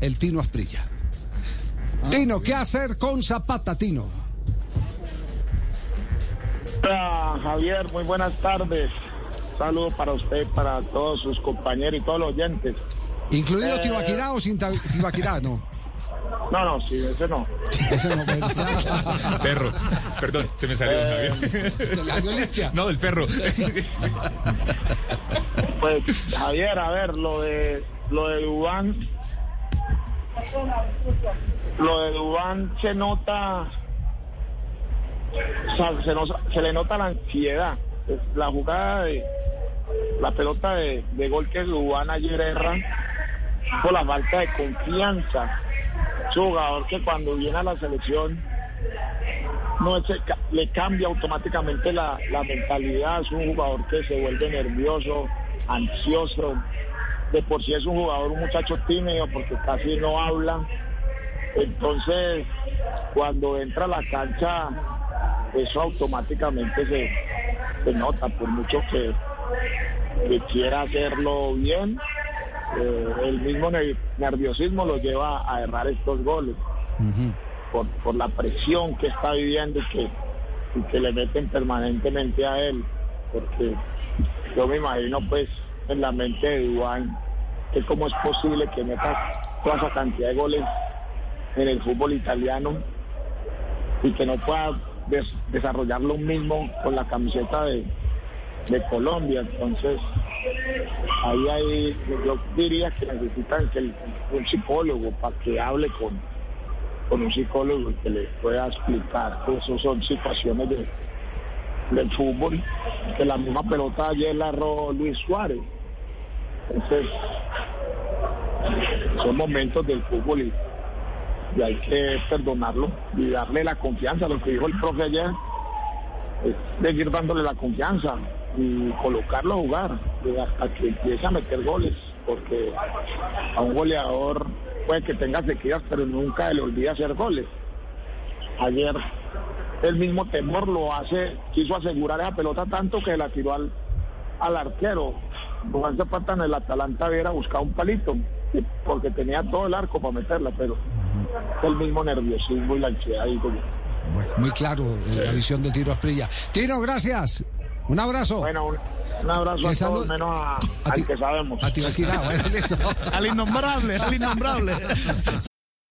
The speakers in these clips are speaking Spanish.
El Tino Asprilla. Tino, ¿qué hacer con Zapata, Tino? Hola, Javier, muy buenas tardes. Saludos para usted, para todos sus compañeros y todos los oyentes. ¿Incluido Eh, Tibaquirá o sin Tibaquirá? No. No, no, sí, ese no. Ese no. Perro. Perdón, se me salió Javier. Se le salió licha. No, del perro. Pues, Javier, a ver, lo de lo de Dubán. Lo de Dubán se nota. o sea, se, le nota la ansiedad. La jugada de. La pelota de, gol que Dubán ayer erra por la falta de confianza. Es un jugador que cuando viene a la selección no es- le cambia automáticamente la mentalidad, es un jugador que se vuelve nervioso, ansioso, de por sí es un jugador, un muchacho tímido porque casi no habla, entonces cuando entra a la cancha eso automáticamente se, se nota, por mucho que, que quiera hacerlo bien, eh, el mismo ner- nerviosismo lo lleva a errar estos goles. Por, por la presión que está viviendo y que, y que le meten permanentemente a él, porque yo me imagino pues en la mente de Dubán que cómo es posible que meta toda esa cantidad de goles en el fútbol italiano y que no pueda des- desarrollar lo mismo con la camiseta de, de Colombia. Entonces, ahí hay, yo diría que necesitan que el- un psicólogo para que hable con, con un psicólogo que le pueda explicar que eso son situaciones de, del fútbol, que la misma pelota ayer la Luis Suárez. Entonces, son momentos del fútbol y, hay que perdonarlo y darle la confianza, lo que dijo el profe ayer, es seguir dándole la confianza y colocarlo a jugar hasta que empiece a meter goles, porque a un goleador puede que tenga sequías, pero nunca le olvida hacer goles. Ayer el mismo temor lo hace, quiso asegurar esa pelota tanto que la tiró al, al arquero. Juan Zapata en el Atalanta hubiera buscado un palito, porque tenía todo el arco para meterla, pero el mismo nerviosismo y la ansiedad. Digo yo. Bueno, muy claro eh, la visión del Tino Asprilla. Tino, gracias. Un abrazo. Bueno, un, un abrazo a todos, menos a, a ti- al que sabemos. A Tibaquirá, bueno, listo. Al innombrable, al innombrable.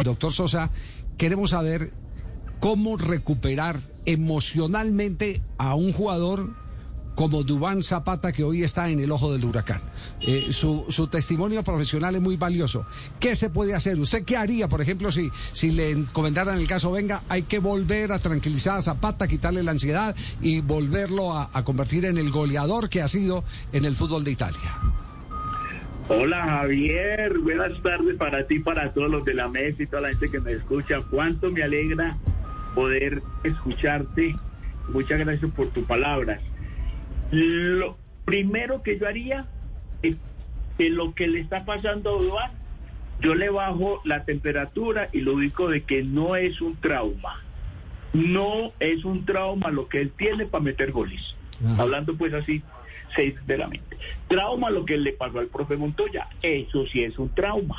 Doctor Sosa, queremos saber cómo recuperar emocionalmente a un jugador como Dubán Zapata, que hoy está en el ojo del huracán. Eh, su, su testimonio profesional es muy valioso. ¿Qué se puede hacer? ¿Usted qué haría, por ejemplo, si, si le encomendaran el caso, venga, hay que volver a tranquilizar a Zapata, quitarle la ansiedad y volverlo a, a convertir en el goleador que ha sido en el fútbol de Italia? Hola Javier, buenas tardes para ti, para todos los de la mesa y toda la gente que me escucha. Cuánto me alegra poder escucharte. Muchas gracias por tus palabras. Lo primero que yo haría es que lo que le está pasando a Duan, yo le bajo la temperatura y lo ubico de que no es un trauma. No es un trauma lo que él tiene para meter goles. Hablando pues así sinceramente. Trauma lo que le pasó al profe Montoya, eso sí es un trauma.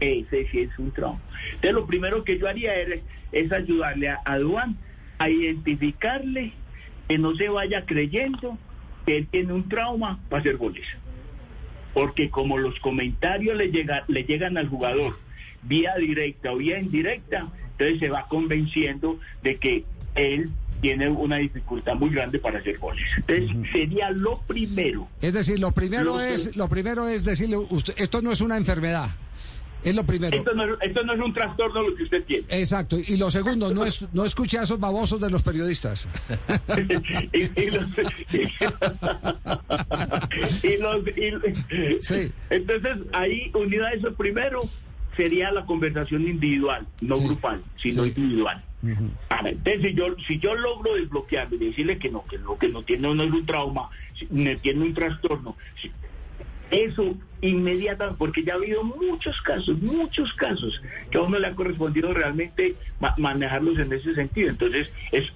Ese sí es un trauma. Entonces lo primero que yo haría es, es ayudarle a, a Duan a identificarle que no se vaya creyendo que él tiene un trauma para hacer goles. Porque como los comentarios le, llega, le llegan al jugador vía directa o vía indirecta, entonces se va convenciendo de que él tiene una dificultad muy grande para hacer goles. Entonces sería lo primero. Es decir, lo primero Lo es, que- lo primero es decirle, usted, esto no es una enfermedad. Es lo primero. Esto no, es- esto no es un trastorno lo que usted tiene. Exacto. Y lo segundo, no es, no escuche a esos babosos de los periodistas. y, y los, y los- y- Sí. entonces ahí unido a eso primero sería la conversación individual no Sí. grupal sino Sí. individual Ahora, entonces si yo si yo logro desbloquearlo y decirle que no que lo que no tiene no es un trauma no tiene un trastorno eso inmediatamente, porque ya ha habido muchos casos, muchos casos que a uno le ha correspondido realmente ma- manejarlos en ese sentido. Entonces, es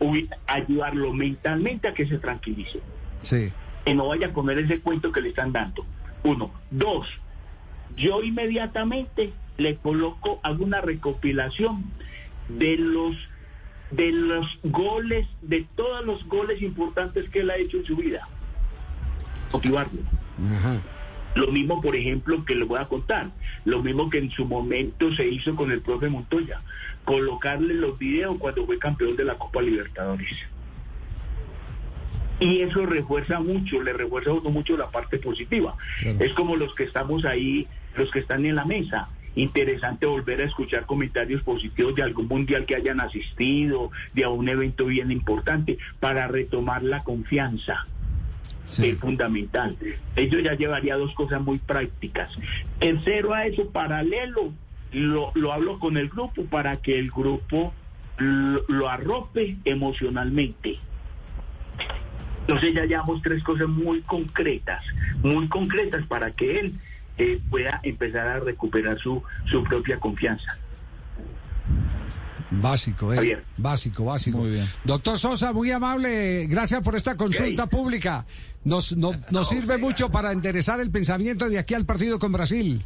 ayudarlo mentalmente a que se tranquilice, Sí. que no vaya a comer ese cuento que le están dando. Uno. Dos, yo inmediatamente le coloco, hago una recopilación de los de los goles, de todos los goles importantes que él ha hecho en su vida. Motivarlo. Ajá. Lo mismo, por ejemplo, que le voy a contar, lo mismo que en su momento se hizo con el profe Montoya, colocarle los videos cuando fue campeón de la Copa Libertadores. Y eso refuerza mucho, le refuerza a uno mucho la parte positiva. Claro. Es como los que estamos ahí, los que están en la mesa. Interesante volver a escuchar comentarios positivos de algún mundial que hayan asistido, de un evento bien importante, para retomar la confianza Sí. es fundamental. Ello ya llevaría dos cosas muy prácticas. Tercero a eso, paralelo, lo, lo hablo con el grupo para que el grupo lo, lo arrope emocionalmente. Entonces ya llevamos tres cosas muy concretas, muy concretas para que él eh, pueda empezar a recuperar su, su propia confianza. Básico, eh. Javier. Básico, básico. Muy bien. Doctor Sosa, muy amable. Gracias por esta consulta pública. Nos, no- nos sirve mucho para enderezar el pensamiento de aquí al partido con Brasil.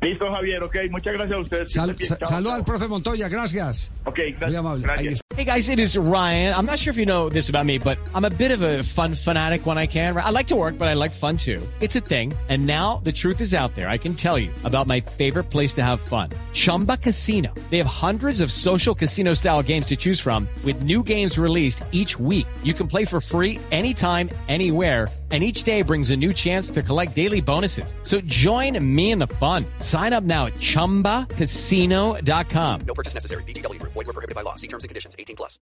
Listo, Javier, ok. Muchas gracias a ustedes. Sal- Que estén sa- saludo al profe Montoya, gracias. Ok, Muy gracias. amable. Gracias. Hey guys, it is Ryan. I'm not sure if you know this about me, but I'm a bit of a fun fanatic when I can. I like to work, but I like fun too. It's a thing. And now the truth is out there. I can tell you about my favorite place to have fun. Chumba Casino. They have hundreds of social casino style games to choose from with new games released each week. You can play for free anytime, anywhere. And each day brings a new chance to collect daily bonuses. So join me in the fun. Sign up now at chumbacasino.com. No purchase necessary. Group. Void were prohibited by law. See terms and conditions. 18 plus.